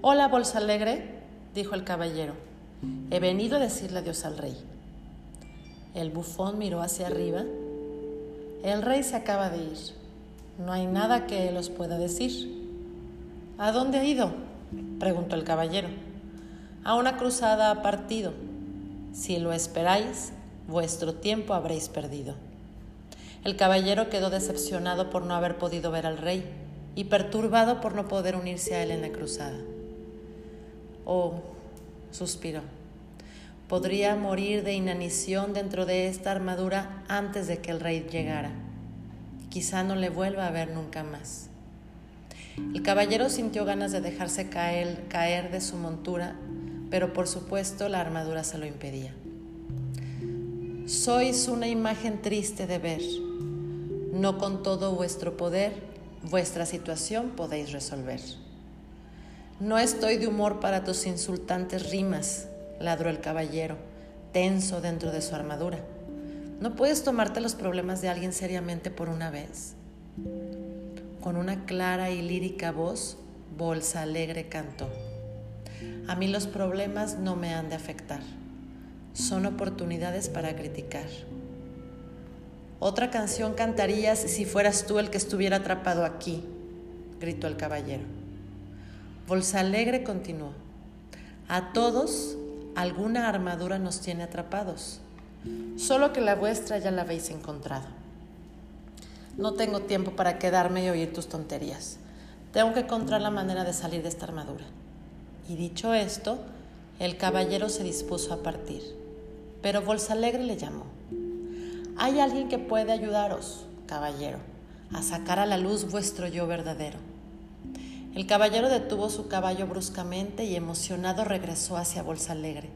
Hola, bolsa alegre, dijo el caballero. He venido a decirle adiós al rey. El bufón miró hacia arriba. El rey se acaba de ir. No hay nada que él os pueda decir. ¿A dónde ha ido? preguntó el caballero. A una cruzada ha partido. Si lo esperáis, vuestro tiempo habréis perdido. El caballero quedó decepcionado por no haber podido ver al rey y perturbado por no poder unirse a él en la cruzada. Oh, suspiró. Podría morir de inanición dentro de esta armadura antes de que el rey llegara. Quizá no le vuelva a ver nunca más. El caballero sintió ganas de dejarse caer, caer de su montura, pero por supuesto la armadura se lo impedía. Sois una imagen triste de ver. No con todo vuestro poder, vuestra situación podéis resolver. No estoy de humor para tus insultantes rimas, ladró el caballero, tenso dentro de su armadura. ¿No puedes tomarte los problemas de alguien seriamente por una vez? Con una clara y lírica voz, Bolsa Alegre cantó. A mí los problemas no me han de afectar, son oportunidades para criticar. Otra canción cantarías si fueras tú el que estuviera atrapado aquí, gritó el caballero. Bolsa Alegre continuó. A todos alguna armadura nos tiene atrapados, solo que la vuestra ya la habéis encontrado. No tengo tiempo para quedarme y oír tus tonterías. Tengo que encontrar la manera de salir de esta armadura. Y dicho esto, el caballero se dispuso a partir. Pero Bolsa Alegre le llamó. Hay alguien que puede ayudaros, caballero, a sacar a la luz vuestro yo verdadero. El caballero detuvo su caballo bruscamente y emocionado regresó hacia Bolsa Alegre.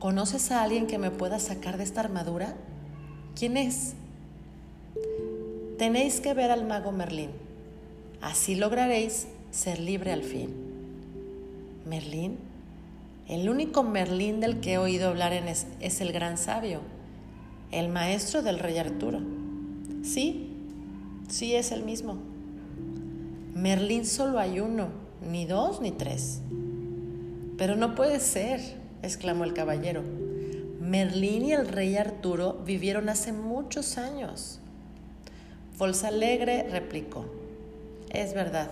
¿Conoces a alguien que me pueda sacar de esta armadura? ¿Quién es? Tenéis que ver al mago Merlín. Así lograréis ser libre al fin. ¿Merlín? El único Merlín del que he oído hablar es, es el gran sabio el maestro del rey Arturo. Sí, sí es el mismo. Merlín solo hay uno, ni dos ni tres. Pero no puede ser, exclamó el caballero. Merlín y el rey Arturo vivieron hace muchos años. Bolsa Alegre replicó, es verdad,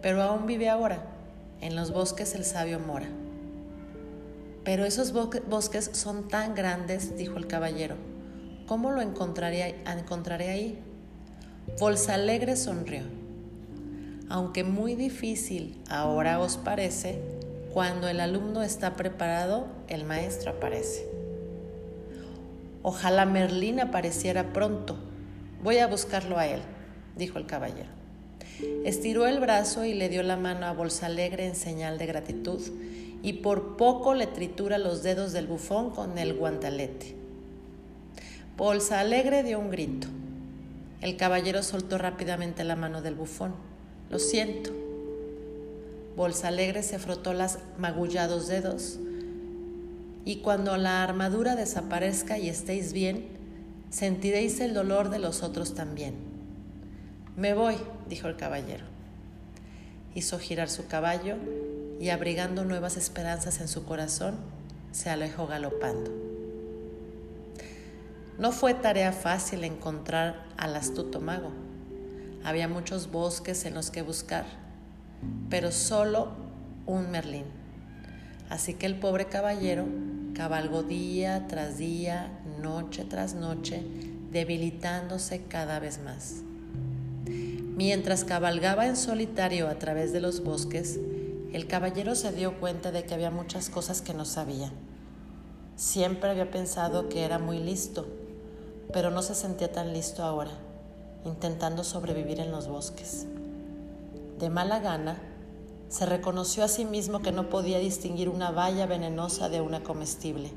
pero aún vive ahora. En los bosques el sabio mora. Pero esos bosques son tan grandes, dijo el caballero, ¿Cómo lo encontraré, encontraré ahí? Bolsa Alegre sonrió. Aunque muy difícil ahora os parece, cuando el alumno está preparado, el maestro aparece. Ojalá Merlín apareciera pronto. Voy a buscarlo a él, dijo el caballero. Estiró el brazo y le dio la mano a Bolsa Alegre en señal de gratitud, y por poco le tritura los dedos del bufón con el guantalete. Bolsa Alegre dio un grito. El caballero soltó rápidamente la mano del bufón. Lo siento. Bolsa Alegre se frotó los magullados dedos y cuando la armadura desaparezca y estéis bien, sentiréis el dolor de los otros también. Me voy, dijo el caballero. Hizo girar su caballo y abrigando nuevas esperanzas en su corazón, se alejó galopando. No fue tarea fácil encontrar al astuto mago. Había muchos bosques en los que buscar, pero solo un Merlín. Así que el pobre caballero cabalgó día tras día, noche tras noche, debilitándose cada vez más. Mientras cabalgaba en solitario a través de los bosques, el caballero se dio cuenta de que había muchas cosas que no sabía. Siempre había pensado que era muy listo pero no se sentía tan listo ahora, intentando sobrevivir en los bosques. De mala gana, se reconoció a sí mismo que no podía distinguir una valla venenosa de una comestible.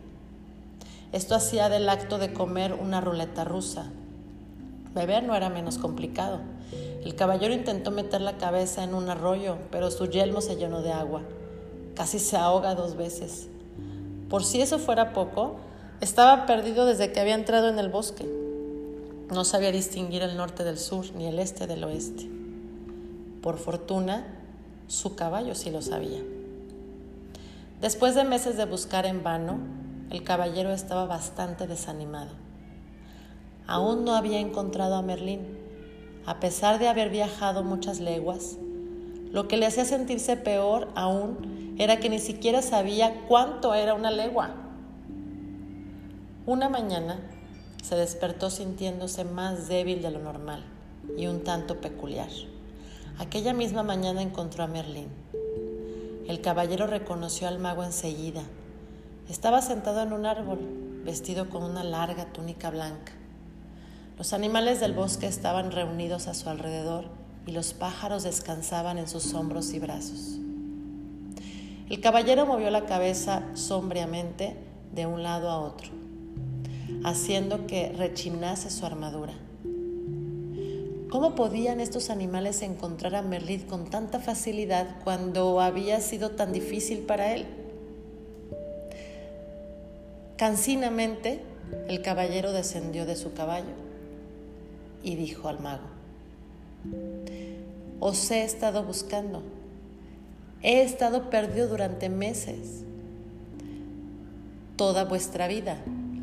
Esto hacía del acto de comer una ruleta rusa. Beber no era menos complicado. El caballero intentó meter la cabeza en un arroyo, pero su yelmo se llenó de agua. Casi se ahoga dos veces. Por si eso fuera poco, estaba perdido desde que había entrado en el bosque. No sabía distinguir el norte del sur ni el este del oeste. Por fortuna, su caballo sí lo sabía. Después de meses de buscar en vano, el caballero estaba bastante desanimado. Aún no había encontrado a Merlín, a pesar de haber viajado muchas leguas. Lo que le hacía sentirse peor aún era que ni siquiera sabía cuánto era una legua. Una mañana se despertó sintiéndose más débil de lo normal y un tanto peculiar. Aquella misma mañana encontró a Merlín. El caballero reconoció al mago enseguida. Estaba sentado en un árbol, vestido con una larga túnica blanca. Los animales del bosque estaban reunidos a su alrededor y los pájaros descansaban en sus hombros y brazos. El caballero movió la cabeza sombríamente de un lado a otro, haciendo que rechinase su armadura. ¿Cómo podían estos animales encontrar a Merlín con tanta facilidad cuando había sido tan difícil para él? Cansinamente, el caballero descendió de su caballo y dijo al mago, os he estado buscando, he estado perdido durante meses, toda vuestra vida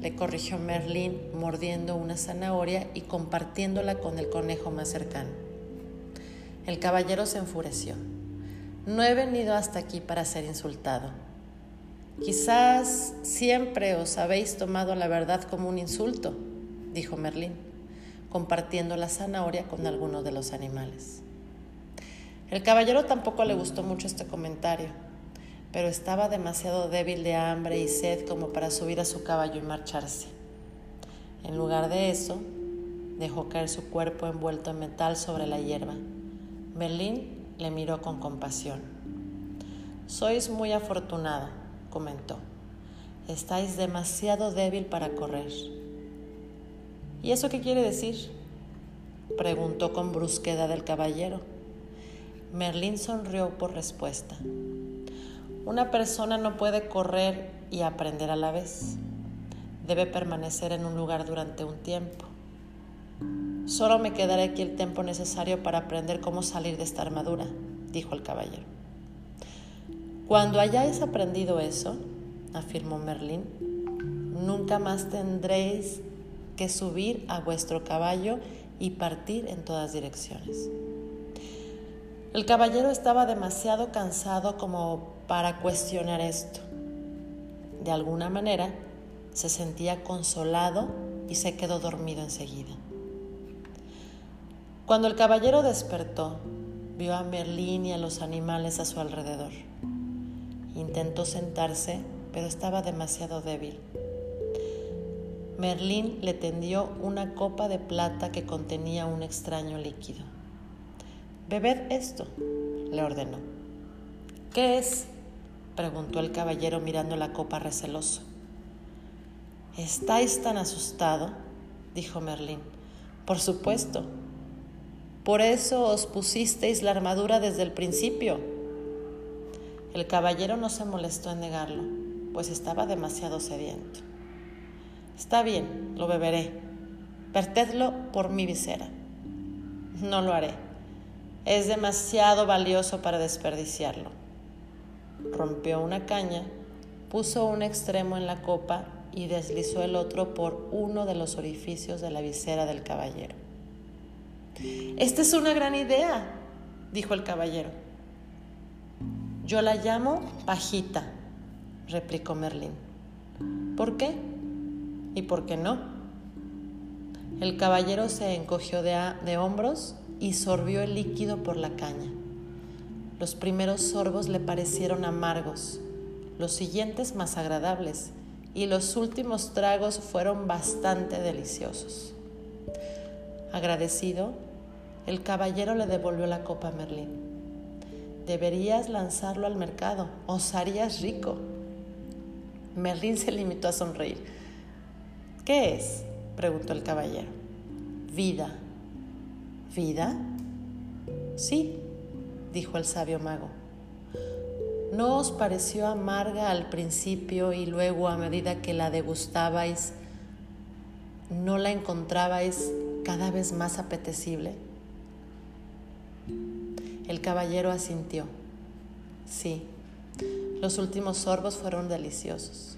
le corrigió Merlín mordiendo una zanahoria y compartiéndola con el conejo más cercano. El caballero se enfureció. No he venido hasta aquí para ser insultado. Quizás siempre os habéis tomado la verdad como un insulto, dijo Merlín, compartiendo la zanahoria con alguno de los animales. El caballero tampoco le gustó mucho este comentario pero estaba demasiado débil de hambre y sed como para subir a su caballo y marcharse. En lugar de eso, dejó caer su cuerpo envuelto en metal sobre la hierba. Merlín le miró con compasión. Sois muy afortunada, comentó. Estáis demasiado débil para correr. ¿Y eso qué quiere decir? preguntó con brusquedad el caballero. Merlín sonrió por respuesta. Una persona no puede correr y aprender a la vez. Debe permanecer en un lugar durante un tiempo. Solo me quedaré aquí el tiempo necesario para aprender cómo salir de esta armadura, dijo el caballero. Cuando hayáis aprendido eso, afirmó Merlín, nunca más tendréis que subir a vuestro caballo y partir en todas direcciones. El caballero estaba demasiado cansado como para cuestionar esto. De alguna manera se sentía consolado y se quedó dormido enseguida. Cuando el caballero despertó, vio a Merlín y a los animales a su alrededor. Intentó sentarse, pero estaba demasiado débil. Merlín le tendió una copa de plata que contenía un extraño líquido. Bebed esto, le ordenó. ¿Qué es? preguntó el caballero mirando la copa receloso. ¿Estáis tan asustado? dijo Merlín. Por supuesto. Por eso os pusisteis la armadura desde el principio. El caballero no se molestó en negarlo, pues estaba demasiado sediento. Está bien, lo beberé. Vertedlo por mi visera. No lo haré. Es demasiado valioso para desperdiciarlo rompió una caña, puso un extremo en la copa y deslizó el otro por uno de los orificios de la visera del caballero. Esta es una gran idea, dijo el caballero. Yo la llamo pajita, replicó Merlín. ¿Por qué? ¿Y por qué no? El caballero se encogió de, de hombros y sorbió el líquido por la caña. Los primeros sorbos le parecieron amargos, los siguientes más agradables y los últimos tragos fueron bastante deliciosos. Agradecido, el caballero le devolvió la copa a Merlín. Deberías lanzarlo al mercado, os harías rico. Merlín se limitó a sonreír. ¿Qué es? preguntó el caballero. Vida. ¿Vida? Sí, dijo el sabio mago. ¿No os pareció amarga al principio y luego a medida que la degustabais, no la encontrabais cada vez más apetecible? El caballero asintió. Sí, los últimos sorbos fueron deliciosos.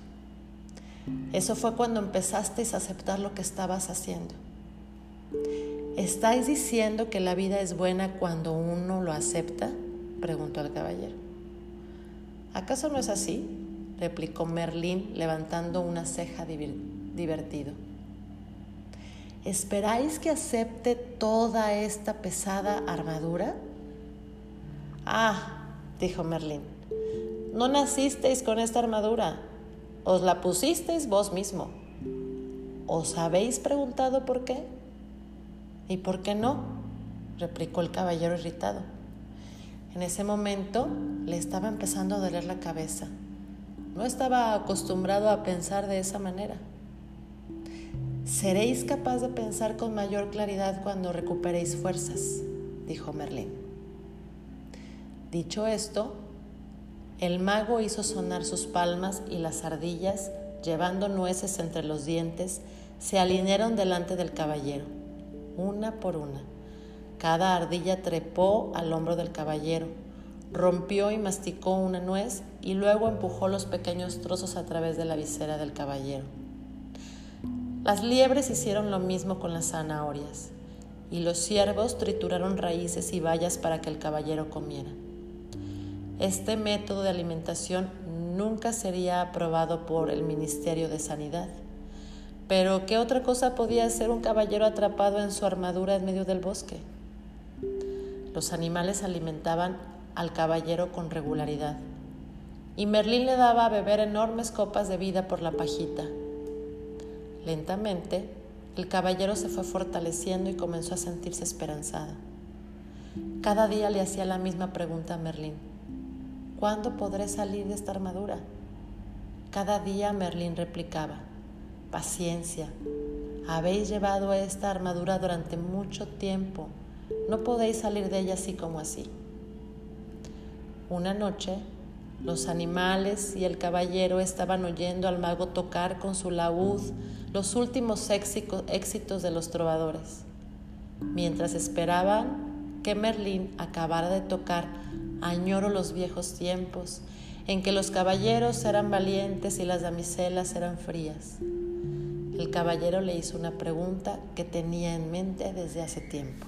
Eso fue cuando empezasteis a aceptar lo que estabas haciendo. ¿Estáis diciendo que la vida es buena cuando uno lo acepta? preguntó el caballero. ¿Acaso no es así? replicó Merlín levantando una ceja divertido. ¿Esperáis que acepte toda esta pesada armadura? Ah, dijo Merlín, no nacisteis con esta armadura, os la pusisteis vos mismo. ¿Os habéis preguntado por qué? ¿Y por qué no? replicó el caballero irritado. En ese momento le estaba empezando a doler la cabeza. No estaba acostumbrado a pensar de esa manera. Seréis capaz de pensar con mayor claridad cuando recuperéis fuerzas, dijo Merlín. Dicho esto, el mago hizo sonar sus palmas y las ardillas, llevando nueces entre los dientes, se alinearon delante del caballero, una por una. Cada ardilla trepó al hombro del caballero, rompió y masticó una nuez y luego empujó los pequeños trozos a través de la visera del caballero. Las liebres hicieron lo mismo con las zanahorias, y los ciervos trituraron raíces y bayas para que el caballero comiera. Este método de alimentación nunca sería aprobado por el Ministerio de Sanidad. Pero ¿qué otra cosa podía hacer un caballero atrapado en su armadura en medio del bosque? Los animales alimentaban al caballero con regularidad y Merlín le daba a beber enormes copas de vida por la pajita. Lentamente, el caballero se fue fortaleciendo y comenzó a sentirse esperanzada. Cada día le hacía la misma pregunta a Merlín. ¿Cuándo podré salir de esta armadura? Cada día Merlín replicaba, paciencia, habéis llevado esta armadura durante mucho tiempo, no podéis salir de ella así como así. Una noche, los animales y el caballero estaban oyendo al mago tocar con su laúd los últimos éxitos de los trovadores. Mientras esperaban que Merlín acabara de tocar, añoro los viejos tiempos en que los caballeros eran valientes y las damiselas eran frías. El caballero le hizo una pregunta que tenía en mente desde hace tiempo.